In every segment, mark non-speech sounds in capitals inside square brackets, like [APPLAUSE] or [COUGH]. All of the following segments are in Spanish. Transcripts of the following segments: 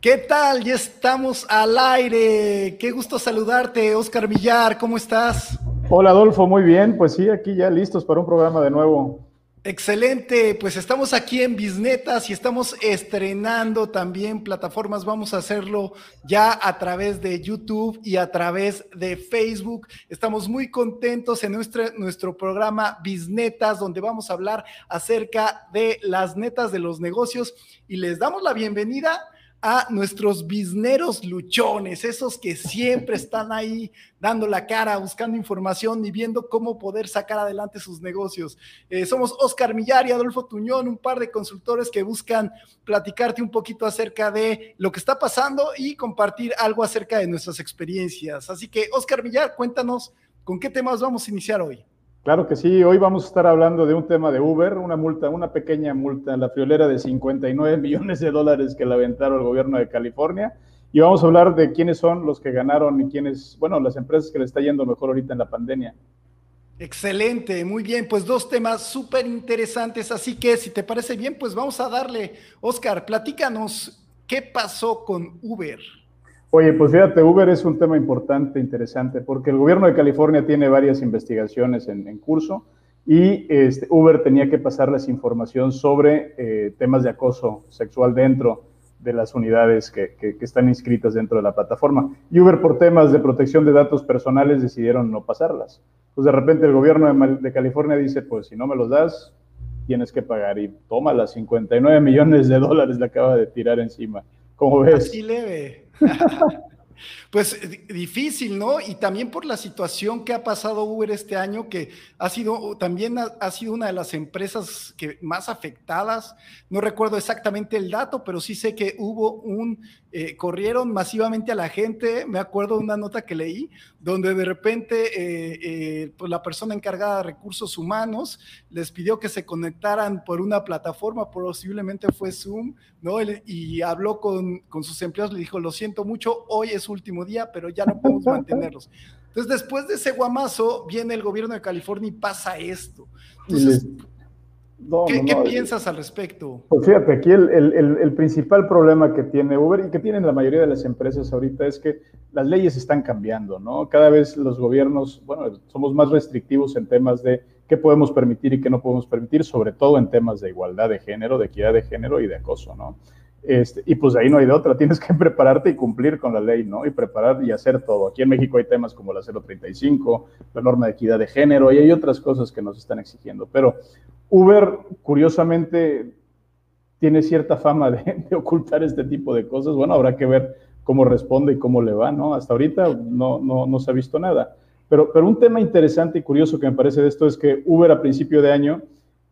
¿Qué tal? Ya estamos al aire. Qué gusto saludarte, Oscar Villar. ¿Cómo estás? Hola, Adolfo. Muy bien. Pues sí, aquí ya listos para un programa de nuevo. Excelente, pues estamos aquí en Bisnetas y estamos estrenando también plataformas. Vamos a hacerlo ya a través de YouTube y a través de Facebook. Estamos muy contentos en nuestro, nuestro programa Bisnetas, donde vamos a hablar acerca de las netas de los negocios y les damos la bienvenida a nuestros bisneros luchones, esos que siempre están ahí dando la cara, buscando información y viendo cómo poder sacar adelante sus negocios. Eh, somos Oscar Millar y Adolfo Tuñón, un par de consultores que buscan platicarte un poquito acerca de lo que está pasando y compartir algo acerca de nuestras experiencias. Así que, Oscar Millar, cuéntanos con qué temas vamos a iniciar hoy. Claro que sí, hoy vamos a estar hablando de un tema de Uber, una multa, una pequeña multa, la friolera de 59 [LAUGHS] millones de dólares que la aventaron el gobierno de California. Y vamos a hablar de quiénes son los que ganaron y quiénes, bueno, las empresas que le está yendo mejor ahorita en la pandemia. Excelente, muy bien, pues dos temas súper interesantes, así que si te parece bien, pues vamos a darle, Oscar, platícanos qué pasó con Uber. Oye, pues fíjate, Uber es un tema importante, interesante, porque el gobierno de California tiene varias investigaciones en, curso y este, Uber tenía que pasarles información sobre eh, temas de acoso sexual dentro de las unidades que, están inscritas dentro de la plataforma. Y Uber, por temas de protección de datos personales, decidieron no pasarlas. Pues de repente el gobierno de, de California dice, pues si no me los das, tienes que pagar. Y toma las 59 millones de dólares le acaba de tirar encima. ¿Cómo ves? [LAUGHS] Pues difícil, ¿no? Y también por la situación que ha pasado Uber este año, que ha sido también ha, sido una de las empresas que más afectadas. No recuerdo exactamente el dato, pero sí sé que hubo un, eh, corrieron masivamente a la gente. Me acuerdo de una nota que leí, donde de repente eh, eh, pues la persona encargada de recursos humanos les pidió que se conectaran por una plataforma, posiblemente fue Zoom, ¿no? Y habló con, con sus empleados, le dijo, lo siento mucho, hoy es último día, pero ya no podemos [LAUGHS] mantenerlos. Entonces, después de ese guamazo, viene el gobierno de California y pasa esto. Entonces, ¿qué, piensas al respecto? Pues fíjate, aquí el, el, el, principal problema que tiene Uber y que tienen la mayoría de las empresas ahorita es que las leyes están cambiando, ¿no? Cada vez los gobiernos, bueno, somos más restrictivos en temas de qué podemos permitir y qué no podemos permitir, sobre todo en temas de igualdad de género, de equidad de género y de acoso, ¿no? Este, y pues ahí no hay de otra, [LAUGHS] tienes que prepararte y cumplir con la ley, ¿no? Y preparar y hacer todo. Aquí en México hay temas como la 035, la norma de equidad de género y hay otras cosas que nos están exigiendo. Pero Uber, curiosamente, tiene cierta fama [LAUGHS] de, ocultar este tipo de cosas. Bueno, habrá que ver cómo responde y cómo le va, ¿no? Hasta ahorita no, no, no se ha visto nada. Pero, pero un tema interesante y curioso que me parece de esto es que Uber a principio de año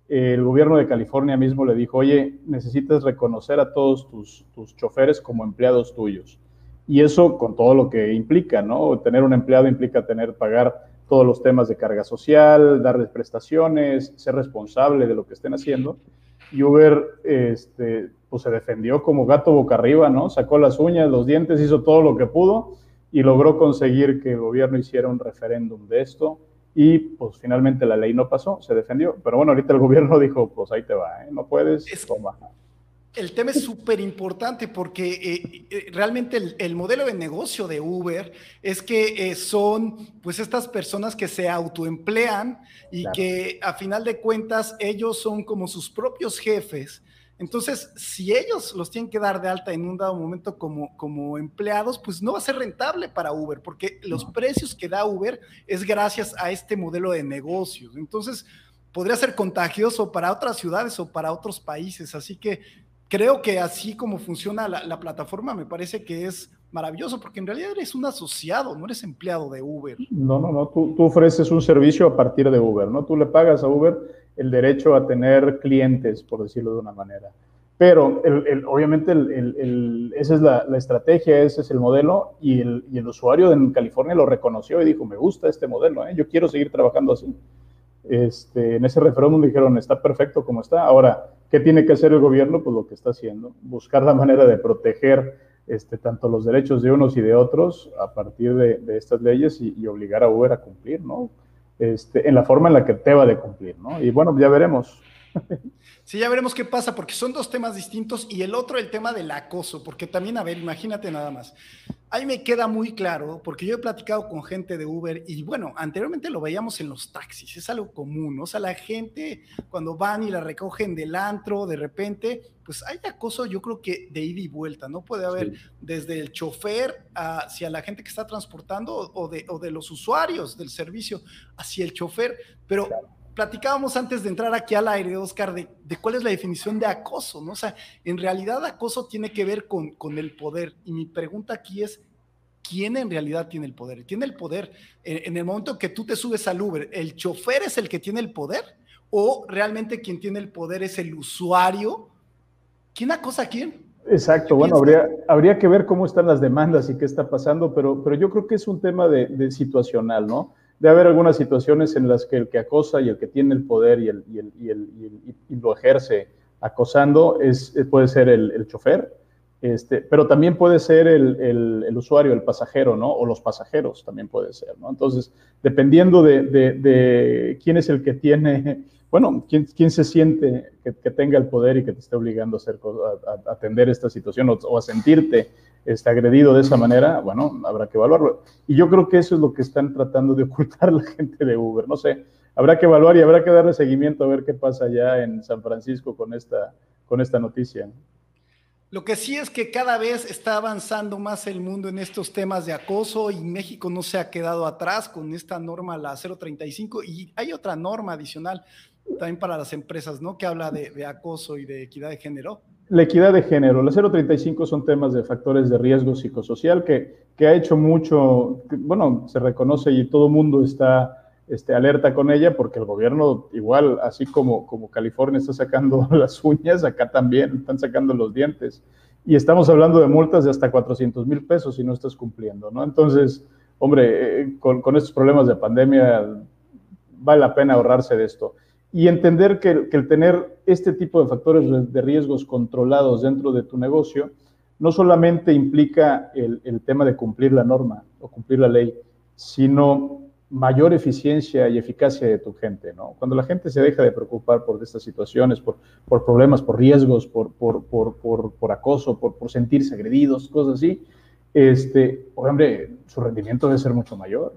el gobierno de California mismo le dijo, oye, necesitas reconocer a todos tus, tus, choferes como empleados tuyos. Y eso con todo lo que implica, ¿no? Tener un empleado implica tener, pagar todos los temas de carga social, darles prestaciones, ser responsable de lo que estén haciendo. Y Uber, este, pues se defendió como gato boca arriba, ¿no? Sacó las uñas, los dientes, hizo todo lo que pudo y logró conseguir que el gobierno hiciera un referéndum de esto y pues finalmente la ley no pasó, se defendió. Pero bueno, ahorita el gobierno [LAUGHS] dijo, pues ahí te va, ¿eh? no puedes, toma. El tema es súper importante porque eh, eh, realmente el, modelo de negocio de Uber es que son pues estas personas que se autoemplean y que a final de cuentas ellos son como sus propios jefes entonces, si ellos los tienen que dar de alta en un dado momento como, como empleados, pues no va a ser rentable para Uber, porque los precios que da Uber es gracias a este modelo de negocios. Entonces, podría ser contagioso para otras ciudades o para otros países. Así que creo que así como funciona la, plataforma, me parece que es maravilloso, porque en realidad eres un asociado, no eres empleado de Uber. No, no, no, tú, tú ofreces un servicio a partir de Uber, ¿no? Tú le pagas a Uber el derecho a tener clientes, por decirlo de una manera. Pero el, obviamente esa es la, estrategia, ese es el modelo y el, usuario en California lo reconoció y dijo, me gusta este modelo, ¿eh? yo quiero seguir trabajando así. Este, en ese referéndum dijeron, está perfecto como está. Ahora, ¿qué tiene que hacer el gobierno? Pues lo que está haciendo, buscar la manera de proteger este, tanto los derechos de unos y de otros a partir de, estas leyes y, obligar a Uber a cumplir, ¿no? Este, en la forma en la que te va de cumplir, ¿no? Y bueno, ya veremos. [LAUGHS] Sí, ya veremos qué pasa, porque son dos temas distintos y el otro, el tema del acoso, porque también, a ver, imagínate nada más. Ahí me queda muy claro, porque yo he platicado con gente de Uber y bueno, anteriormente lo veíamos en los taxis, es algo común, o sea, la gente cuando van y la recogen del antro, de repente, pues hay acoso, yo creo que de ida y vuelta, ¿no? Puede haber desde el chofer hacia la gente que está transportando o de, o de los usuarios del servicio hacia el chofer, pero platicábamos antes de entrar aquí al aire, Oscar, de, cuál es la definición de acoso, ¿no? O sea, en realidad acoso tiene que ver con, con el poder. Y mi pregunta aquí es, ¿quién en realidad tiene el poder? ¿Tiene el poder en, el momento que tú te subes al Uber? ¿El chofer es el que tiene el poder? ¿O realmente quien tiene el poder es el usuario? ¿Quién acosa a quién? Exacto, bueno, habría, habría que ver cómo están las demandas y qué está pasando, pero, pero yo creo que es un tema de, de situacional, ¿no? De haber algunas situaciones en las que el que acosa y el que tiene el poder y, el, y, el, y, el, y lo ejerce acosando es, puede ser el, chofer, este, pero también puede ser el, usuario, el pasajero, ¿no? O los pasajeros también puede ser, ¿no? Entonces, dependiendo de, de, quién es el que tiene, [LAUGHS] bueno, quién, quién se siente que, tenga el poder y que te esté obligando a, hacer, a, atender esta situación o, a sentirte este, agredido de esa manera, bueno, habrá que evaluarlo. Y yo creo que eso es lo que están tratando de ocultar [LAUGHS] la gente de Uber. No sé, habrá que evaluar y habrá que darle seguimiento a ver qué pasa allá en San Francisco con esta, con esta noticia. Lo que sí es que cada vez está avanzando más el mundo en estos temas de acoso y México no se ha quedado atrás con esta norma, la 035, y hay otra norma adicional también para las empresas, ¿no? Que habla de, de acoso y de equidad de género. La equidad de género. La 035 son temas de factores de riesgo psicosocial que, que ha hecho mucho, bueno, se reconoce y todo el mundo está este, alerta con ella porque el gobierno, igual, así como, como California está sacando [LAUGHS] las uñas, acá también están sacando los dientes. Y estamos hablando de multas de hasta 400 mil pesos si no estás cumpliendo, ¿no? Entonces, hombre, eh, con, con estos problemas de pandemia, vale la pena ahorrarse de esto y entender que, el tener este tipo de factores de riesgos controlados dentro de tu negocio no solamente implica el, tema de cumplir la norma o cumplir la ley, sino mayor eficiencia y eficacia de tu gente, ¿no? Cuando la gente se deja de preocupar por estas situaciones, por, problemas, por riesgos, por, por acoso, por, sentirse agredidos, cosas así, este, hombre, su rendimiento debe ser mucho mayor.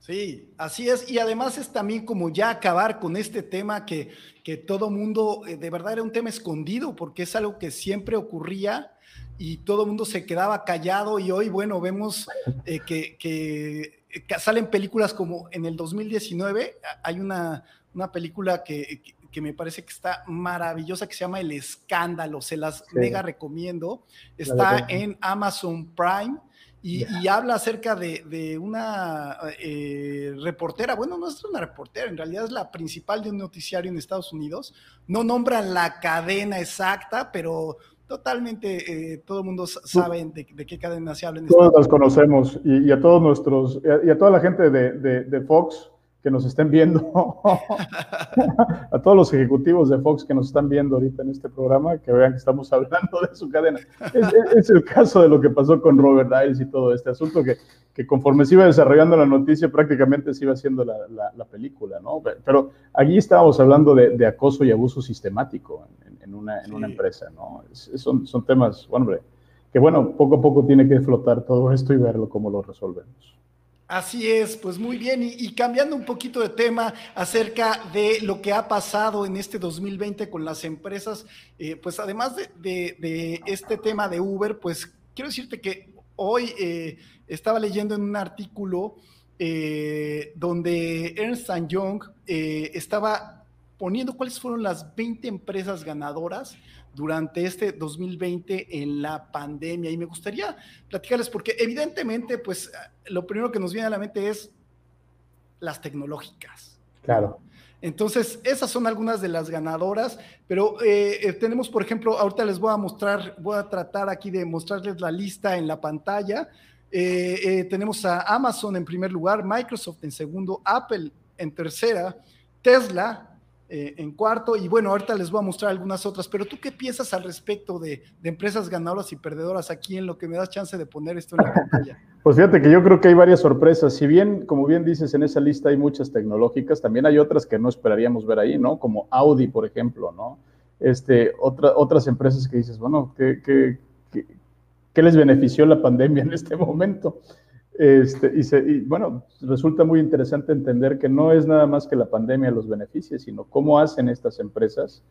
Sí, así es. Y además es también como ya acabar con este tema que, que todo mundo, eh, de verdad era un tema escondido, porque es algo que siempre ocurría y todo mundo se quedaba callado y hoy, bueno, vemos eh, que, que, salen películas como en el 2019, hay una, una película que, que, me parece que está maravillosa, que se llama El Escándalo, se las mega recomiendo, está en Amazon Prime y, habla acerca de, una eh, reportera, bueno, no es una reportera, en realidad es la principal de un noticiario en Estados Unidos. No nombran la cadena exacta, pero totalmente eh, todo el mundo sabe de, qué cadena se habla. En Todos las conocemos y, a todos nuestros, y a, toda la gente de Fox, que nos estén viendo, [LAUGHS] a todos los ejecutivos de Fox que nos están viendo ahorita en este programa, que vean que estamos hablando de su cadena. Es, es el caso de lo que pasó con Robert Diles y todo este asunto, que, que conforme se iba desarrollando la noticia, prácticamente se iba haciendo la, la, película, ¿no? Pero allí estábamos hablando de, de acoso y abuso sistemático en, en una, en una empresa, ¿no? son, son temas, hombre, que bueno, poco a poco tiene que flotar todo esto y verlo cómo lo resolvemos. Así es, pues muy bien. Y, cambiando un poquito de tema acerca de lo que ha pasado en este 2020 con las empresas, eh, pues además de, este tema de Uber, pues quiero decirte que hoy eh, estaba leyendo en un artículo eh, donde Ernst Young estaba poniendo cuáles fueron las 20 empresas ganadoras durante este 2020 en la pandemia. Y me gustaría platicarles porque evidentemente, pues lo primero que nos viene a la mente es las tecnológicas. Claro. Entonces, esas son algunas de las ganadoras, pero eh, eh, tenemos, por ejemplo, ahorita les voy a mostrar, voy a tratar aquí de mostrarles la lista en la pantalla. Eh, tenemos a Amazon en primer lugar, Microsoft en segundo, Apple en tercera, Tesla, eh, en cuarto. Y bueno, ahorita les voy a mostrar algunas otras, pero tú qué piensas al respecto de, empresas ganadoras y perdedoras aquí en lo que me das chance de poner esto en la pantalla? Pues fíjate que yo creo que hay varias sorpresas. Si bien, como bien dices, en esa lista hay muchas tecnológicas, también hay otras que no esperaríamos ver ahí, ¿no? Como Audi, por ejemplo, ¿no? Este, otra, otras empresas que dices, bueno, ¿qué, qué, qué les benefició la pandemia en este momento? Este, y, bueno, resulta muy interesante entender que no es nada más que la pandemia los beneficios, sino cómo hacen estas empresas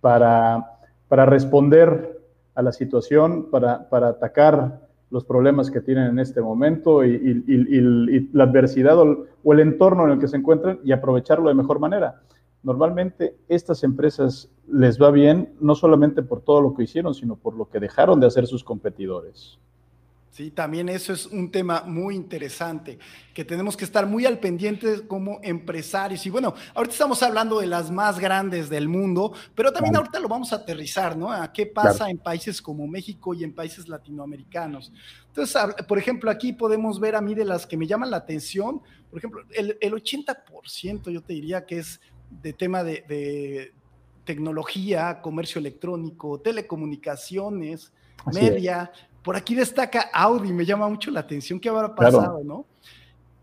para, para responder a la situación, para, para atacar los problemas que tienen en este momento y, la adversidad o, el entorno en el que se encuentran y aprovecharlo de mejor manera. Normalmente estas empresas les va bien no solamente por todo lo que hicieron, sino por lo que dejaron de hacer sus competidores. Sí, también eso es un tema muy interesante, que tenemos que estar muy al pendiente como empresarios. Y bueno, ahorita estamos hablando de las más grandes del mundo, pero también ahorita lo vamos a aterrizar, ¿no? A qué pasa en países como México y en países latinoamericanos. Entonces, por ejemplo, aquí podemos ver a mí de las que me llaman la atención, por ejemplo, el, 80% yo te diría que es de tema de, tecnología, comercio electrónico, telecomunicaciones, media. Por aquí destaca Audi, me llama mucho la atención qué habrá pasado, ¿no?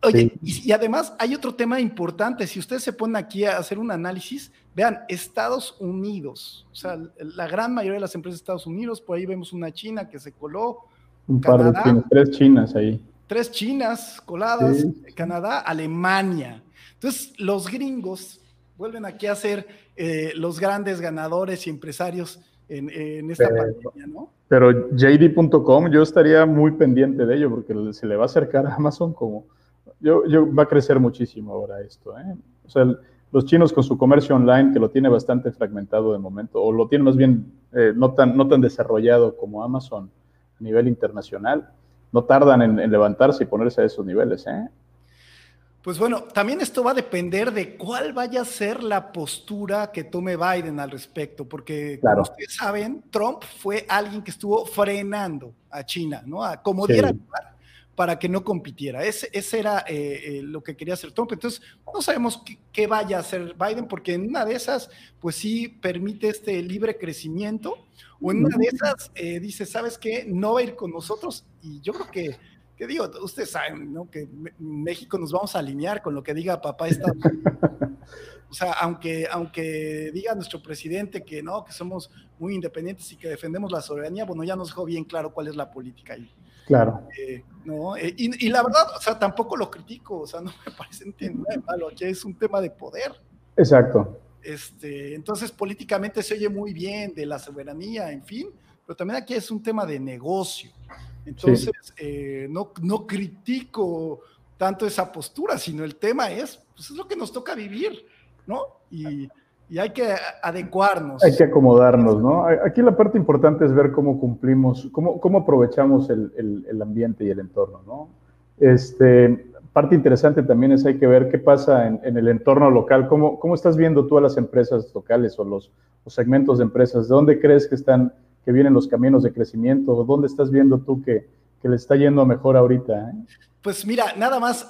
Oye, y, además hay otro tema importante, si ustedes se ponen aquí a hacer un análisis, vean, Estados Unidos, o sea, la gran mayoría de las empresas de Estados Unidos, por ahí vemos una China que se coló. Un par de chinas, tres chinas ahí. Tres chinas coladas, Canadá, Alemania. Entonces, los gringos vuelven aquí a ser eh, los grandes ganadores y empresarios en, esta pandemia, ¿no? Pero JD.com, yo estaría muy pendiente de ello porque se le va a acercar a Amazon como. Yo, yo va a crecer muchísimo ahora esto. ¿eh? O sea, los chinos con su comercio online, que lo tiene bastante fragmentado de momento, o lo tiene más bien eh, no, tan, no tan desarrollado como Amazon a nivel internacional, no tardan en, en levantarse y ponerse a esos niveles. ¿eh? Pues bueno, también esto va a depender de cuál vaya a ser la postura que tome Biden al respecto, porque como ustedes saben, Trump fue alguien que estuvo frenando a China, ¿no? A como diera lugar para que no compitiera. Ese, ese era eh, eh, lo que quería hacer Trump. Entonces, no sabemos qué, vaya a hacer Biden, porque en una de esas, pues sí permite este libre crecimiento, o en una de esas eh, dice, ¿sabes qué? No va a ir con nosotros, y yo creo que que digo, ustedes saben, ¿no? Que México nos vamos a alinear con lo que diga papá Estados [LAUGHS] O sea, aunque, aunque diga nuestro presidente que no, que somos muy independientes y que defendemos la soberanía, bueno, ya nos dejó bien claro cuál es la política ahí. Claro. Eh, ¿no? Eh, y, la verdad, o sea, tampoco lo critico, o sea, no me parece nada malo, aquí es un tema de poder. Exacto. Este, entonces, políticamente se oye muy bien de la soberanía, en fin, pero también aquí es un tema de negocio. Entonces, eh, no, no critico tanto esa postura, sino el tema es, pues es lo que nos toca vivir, ¿no? Y, y hay que adecuarnos. Hay que acomodarnos, ¿no? Aquí la parte importante es ver cómo cumplimos, cómo, cómo aprovechamos el, el, el, ambiente y el entorno, ¿no? Este, parte interesante también es hay que ver qué pasa en, en el entorno local, cómo, cómo estás viendo tú a las empresas locales o los, los segmentos de empresas, ¿de dónde crees que están que vienen los caminos de crecimiento? ¿Dónde estás viendo tú que, que le está yendo mejor ahorita? Eh? Pues mira, nada más,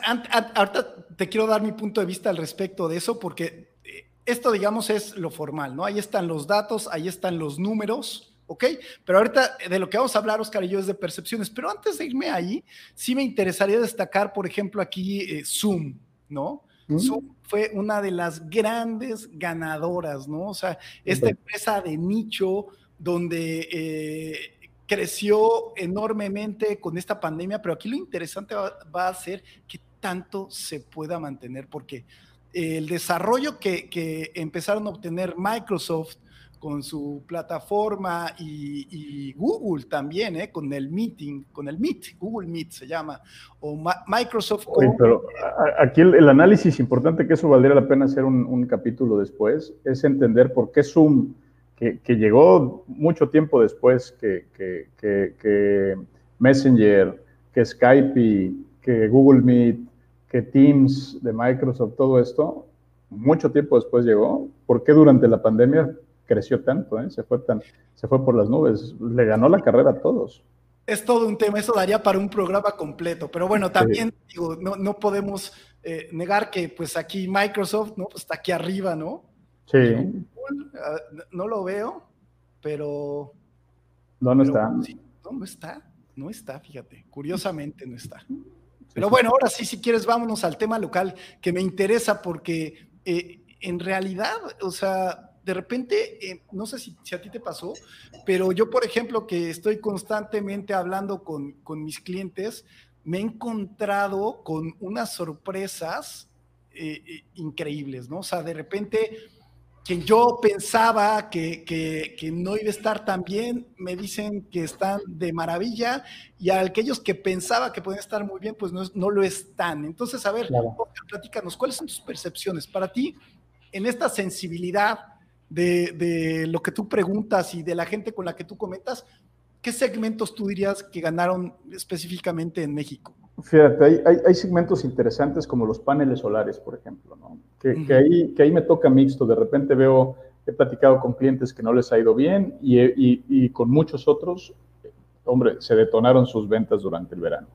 ahorita te quiero dar mi punto de vista al respecto de eso, porque eh, esto, digamos, es lo formal, ¿no? Ahí están los datos, ahí están los números, ¿ok? Pero ahorita de lo que vamos a hablar, Oscar y yo, es de percepciones. Pero antes de irme ahí, sí me interesaría destacar, por ejemplo, aquí eh, Zoom, ¿no? Mm. Zoom fue una de las grandes ganadoras, ¿no? O sea, esta empresa de nicho donde eh, creció enormemente con esta pandemia, pero aquí lo interesante va, a ser que tanto se pueda mantener, porque el desarrollo que, empezaron a obtener Microsoft con su plataforma y, Google también, ¿eh? con el Meeting, con el Meet, Google Meet se llama, o Microsoft. pero aquí el, análisis importante, que eso valdría la pena hacer un, un capítulo después, es entender por qué Zoom que, llegó mucho tiempo después que, que, Messenger, que Skype, que Google Meet, que Teams de Microsoft, todo esto, mucho tiempo después llegó. ¿Por qué durante la pandemia creció tanto? Eh? Se, fue tan, se fue por las nubes, le ganó la carrera a todos. Es todo un tema, eso daría para un programa completo, pero bueno, también digo, no, no podemos eh, negar que pues aquí Microsoft, ¿no? Pues está aquí arriba, ¿no? Sí. Ah, no lo veo, pero... No, no está. no, no está, no está, fíjate, curiosamente no está. Pero bueno, ahora sí, si quieres, vámonos al tema local, que me interesa porque eh, en realidad, o sea, de repente, eh, no sé si, a ti te pasó, pero yo, por ejemplo, que estoy constantemente hablando con, con mis clientes, me he encontrado con unas sorpresas eh, increíbles, ¿no? O sea, de repente quien yo pensaba que, que, no iba a estar tan bien, me dicen que están de maravilla, y a aquellos que pensaba que podían estar muy bien, pues no, no lo están. Entonces, a ver, platícanos, ¿cuáles son tus percepciones para ti en esta sensibilidad de, de, lo que tú preguntas y de la gente con la que tú comentas? ¿Qué segmentos tú dirías que ganaron específicamente en México? Fíjate, hay, segmentos interesantes como los paneles solares, por ejemplo, ¿no? que, ahí, que ahí me toca mixto. De repente veo, he platicado con clientes que no les ha ido bien y, con muchos otros, hombre, se detonaron sus ventas durante el verano.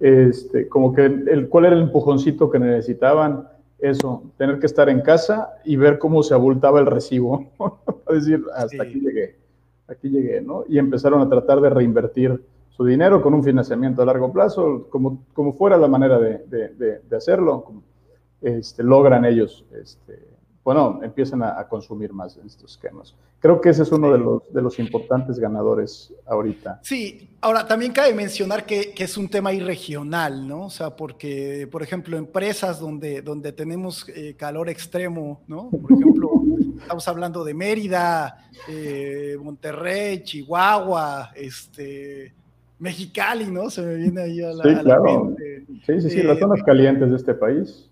Este, como que el, cuál era el empujoncito que necesitaban, eso, tener que estar en casa y ver cómo se abultaba el recibo, [LAUGHS] para decir, hasta aquí llegué, aquí llegué, ¿no? Y empezaron a tratar de reinvertir su dinero con un financiamiento a largo plazo, como, como fuera la manera de, de, de hacerlo, este, logran ellos, este, bueno, empiezan a, consumir más en estos esquemas. Creo que ese es uno de, los, de los importantes ganadores ahorita. Sí, ahora también cabe mencionar que, que, es un tema irregional, ¿no? O sea, porque, por ejemplo, empresas donde, donde tenemos eh, calor extremo, ¿no? Por ejemplo, [LAUGHS] estamos hablando de Mérida, eh, Monterrey, Chihuahua, este, Mexicali, ¿no? Se me viene ahí a la, sí, claro. Sí, sí, sí, las eh, zonas calientes de este país.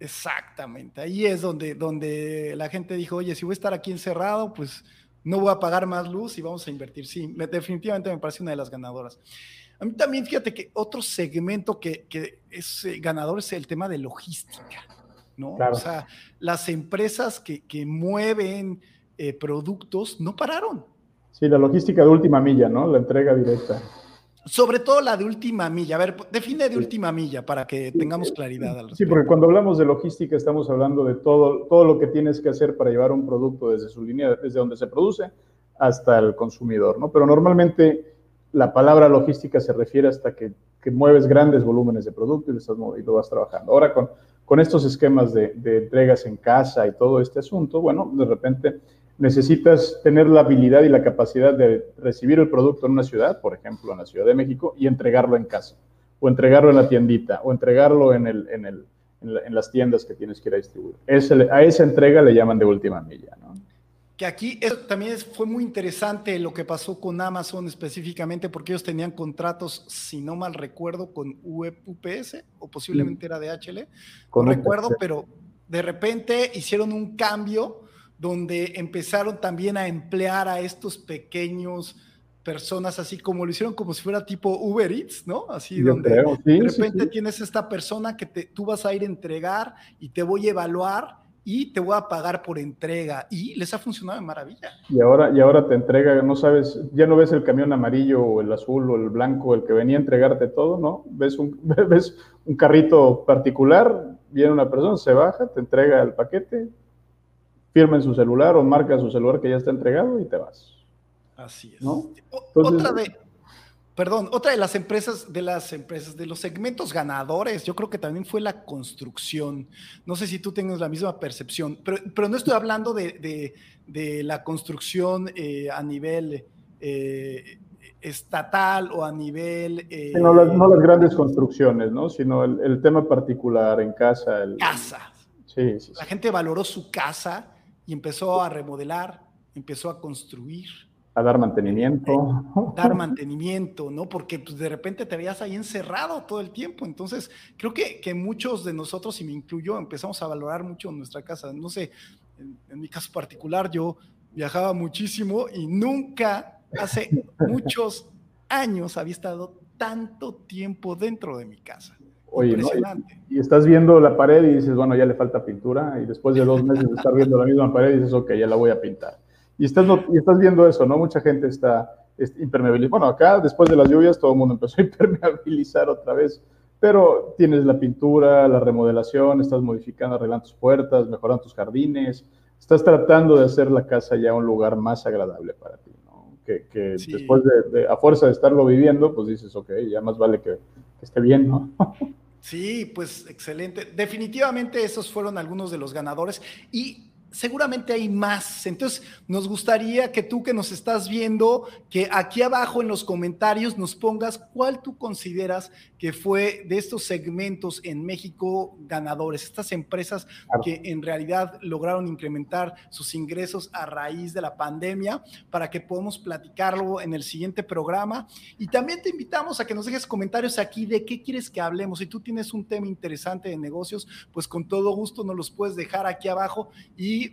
Exactamente, ahí es donde, donde la gente dijo, oye, si voy a estar aquí encerrado, pues no voy a pagar más luz y vamos a invertir. Sí, definitivamente me parece una de las ganadoras. A mí también, fíjate que otro segmento que, que es eh, ganador es el tema de logística, ¿no? O sea, las empresas que, que mueven eh, productos no pararon. Sí, la logística de última milla, ¿no? La entrega directa. Sobre todo la de última milla. A ver, define de última milla para que tengamos claridad. Al sí, porque cuando hablamos de logística estamos hablando de todo, todo lo que tienes que hacer para llevar un producto desde su línea, desde donde se produce hasta el consumidor, ¿no? Pero normalmente la palabra logística se refiere hasta que, que mueves grandes volúmenes de producto y lo, estás, y lo vas trabajando. Ahora, con, con estos esquemas de, de entregas en casa y todo este asunto, bueno, de repente necesitas tener la habilidad y la capacidad de recibir el producto en una ciudad, por ejemplo, en la Ciudad de México, y entregarlo en casa, o entregarlo en la tiendita, o entregarlo en, el, en, el, en, las tiendas que tienes que ir a distribuir. a esa entrega le llaman de última milla, ¿no? Que aquí también fue muy interesante lo que pasó con Amazon específicamente, porque ellos tenían contratos, si no mal recuerdo, con UPS, o posiblemente era DHL, con recuerdo, pero de repente hicieron un cambio donde empezaron también a emplear a estos pequeños personas así como lo hicieron como si fuera tipo Uber Eats, ¿no? Así donde de repente tienes esta persona que te, tú vas a ir a entregar y te voy a evaluar y te voy a pagar por entrega y les ha funcionado de maravilla. Y ahora, y ahora te entrega, no sabes, ya no ves el camión amarillo o el azul o el blanco, el que venía a entregarte todo, ¿no? Ves un, [LAUGHS] ves un carrito particular, viene una persona, se baja, te entrega el paquete, firma en su celular o marca su celular que ya está entregado y te vas. Así es. otra de, perdón, otra de las empresas, de las empresas, de los segmentos ganadores, yo creo que también fue la construcción. No sé si tú tengas la misma percepción, pero, pero no estoy hablando de, de, la construcción eh, a nivel eh, estatal o a nivel... Eh, no, las, grandes construcciones, ¿no? Sino el, tema particular en casa. El, casa. Sí, sí, La gente valoró su casa y empezó a remodelar, empezó a construir. A dar mantenimiento. [LAUGHS] dar mantenimiento, ¿no? Porque pues, de repente te veías ahí encerrado todo el tiempo. Entonces, creo que, que muchos de nosotros, y me incluyo, empezamos a valorar mucho nuestra casa. No sé, en, mi caso particular, yo viajaba muchísimo y nunca, hace [LAUGHS] muchos años, había estado tanto tiempo dentro de mi casa. Oye, y, estás viendo la pared y dices, bueno, ya le falta pintura, y después de dos meses de estar viendo la misma pared dices, ok, ya la voy a pintar. Y estás, y estás viendo eso, ¿no? Mucha gente está impermeabilizando. Bueno, acá después de las lluvias todo el mundo empezó a [LAUGHS] impermeabilizar otra vez, pero tienes la pintura, la remodelación, estás modificando, arreglando tus puertas, mejorando tus jardines, estás tratando de hacer la casa ya un lugar más agradable para ti, ¿no? Que, después de, a fuerza de estarlo viviendo, pues dices, ok, ya más vale que, que esté bien, ¿no? [LAUGHS] Sí, pues excelente. Definitivamente esos fueron algunos de los ganadores y seguramente hay más. Entonces, nos gustaría que tú que nos estás viendo, que aquí abajo en los comentarios nos pongas cuál tú consideras que fue de estos segmentos en México ganadores, estas empresas que en realidad lograron incrementar sus ingresos a raíz de la pandemia, para que podamos platicarlo en el siguiente programa. Y también te invitamos a que nos dejes comentarios aquí de qué quieres que hablemos. Si tú tienes un tema interesante de negocios, pues con todo gusto nos los puedes dejar aquí abajo y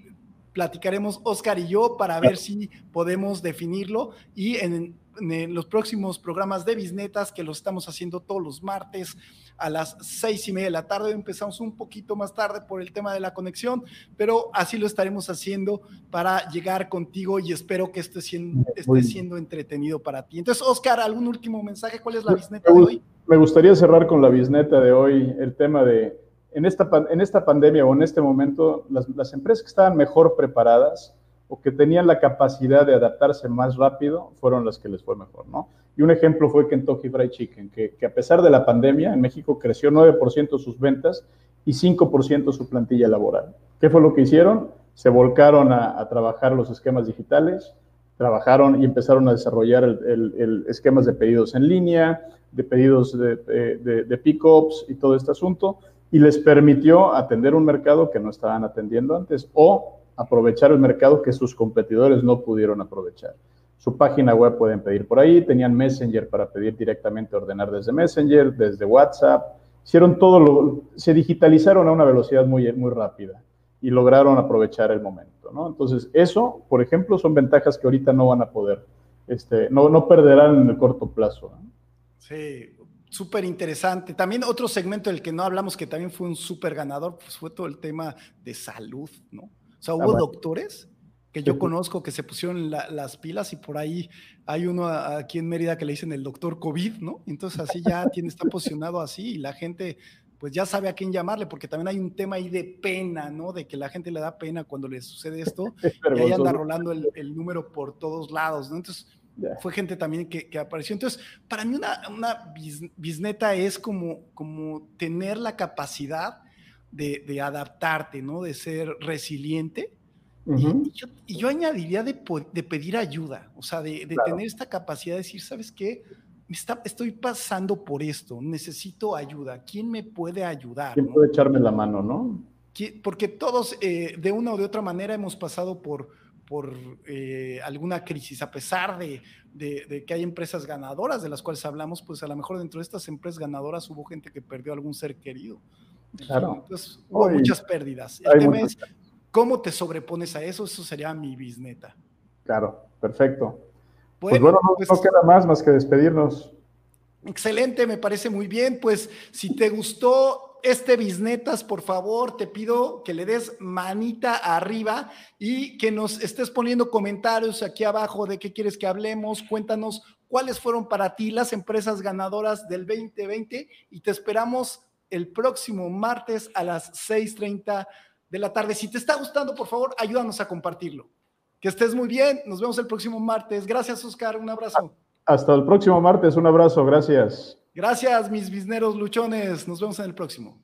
platicaremos Oscar y yo para ver si podemos definirlo y en, los próximos programas de Bisnetas que los estamos haciendo todos los martes a las seis y media de la tarde. Empezamos un poquito más tarde por el tema de la conexión, pero así lo estaremos haciendo para llegar contigo y espero que esté siendo, esté siendo entretenido para ti. Entonces, Oscar, ¿algún último mensaje? ¿Cuál es la bisneta de hoy? Me gustaría cerrar con la bisneta de hoy, el tema de en esta, en esta pandemia o en este momento, las, empresas que estaban mejor preparadas o que tenían la capacidad de adaptarse más rápido fueron las que les fue mejor, ¿no? Y un ejemplo fue Kentucky Fried Chicken, que, a pesar de la pandemia, en México creció 9% sus ventas y 5% su plantilla laboral. ¿Qué fue lo que hicieron? Se volcaron a, trabajar los esquemas digitales, trabajaron y empezaron a desarrollar el, esquemas de pedidos en línea, de pedidos de, pick-ups y todo este asunto, y les permitió atender un mercado que no estaban atendiendo antes o aprovechar el mercado que sus competidores no pudieron aprovechar. Su página web pueden pedir por ahí, tenían Messenger para pedir directamente, ordenar desde Messenger, desde WhatsApp, hicieron todo lo, se digitalizaron a una velocidad muy, muy rápida y lograron aprovechar el momento, ¿no? Entonces, eso, por ejemplo, son ventajas que ahorita no van a poder, este, no, no perderán en el corto plazo. Sí, súper interesante. También otro segmento del que no hablamos, que también fue un súper ganador, pues fue todo el tema de salud, ¿no? O sea, hubo ah, doctores que yo conozco que se pusieron las pilas y por ahí hay uno aquí en Mérida que le dicen el doctor COVID, ¿no? Entonces así ya [LAUGHS] tiene, está posicionado así y la gente pues ya sabe a quién llamarle, porque también hay un tema ahí de pena, ¿no? De que la gente le da pena cuando le sucede esto [LAUGHS] y ahí anda rolando el, el número por todos lados, ¿no? Entonces, fue gente también que, apareció. Entonces, para mí una, una bisneta es como, como tener la capacidad de, adaptarte, ¿no? De ser resiliente. y, yo, añadiría de, pedir ayuda, o sea, de, tener esta capacidad de decir, ¿sabes qué? Está, estoy pasando por esto, necesito ayuda. ¿Quién me puede ayudar? ¿Quién puede echarme la mano, no? Porque todos, eh, de una o de otra manera, hemos pasado por, por eh, alguna crisis, a pesar de, que hay empresas ganadoras de las cuales hablamos, pues a lo mejor dentro de estas empresas ganadoras hubo gente que perdió algún ser querido. Claro. Entonces, hubo muchas pérdidas. El tema es cómo te sobrepones a eso, eso sería mi bisneta. Claro, perfecto. pues bueno, no, pues no queda más más que despedirnos. Excelente, me parece muy bien. Pues si te gustó este Bisnetas, por favor, te pido que le des manita arriba y que nos estés poniendo comentarios aquí abajo de qué quieres que hablemos. Cuéntanos cuáles fueron para ti las empresas ganadoras del 2020 y te esperamos el próximo martes a las 6:30 de la tarde. Si te está gustando, por favor, ayúdanos a compartirlo. Que estés muy bien. Nos vemos el próximo martes. Gracias, Oscar. Un abrazo. Hasta el próximo martes. Un abrazo. Gracias. Gracias, mis bisneros luchones. Nos vemos en el próximo.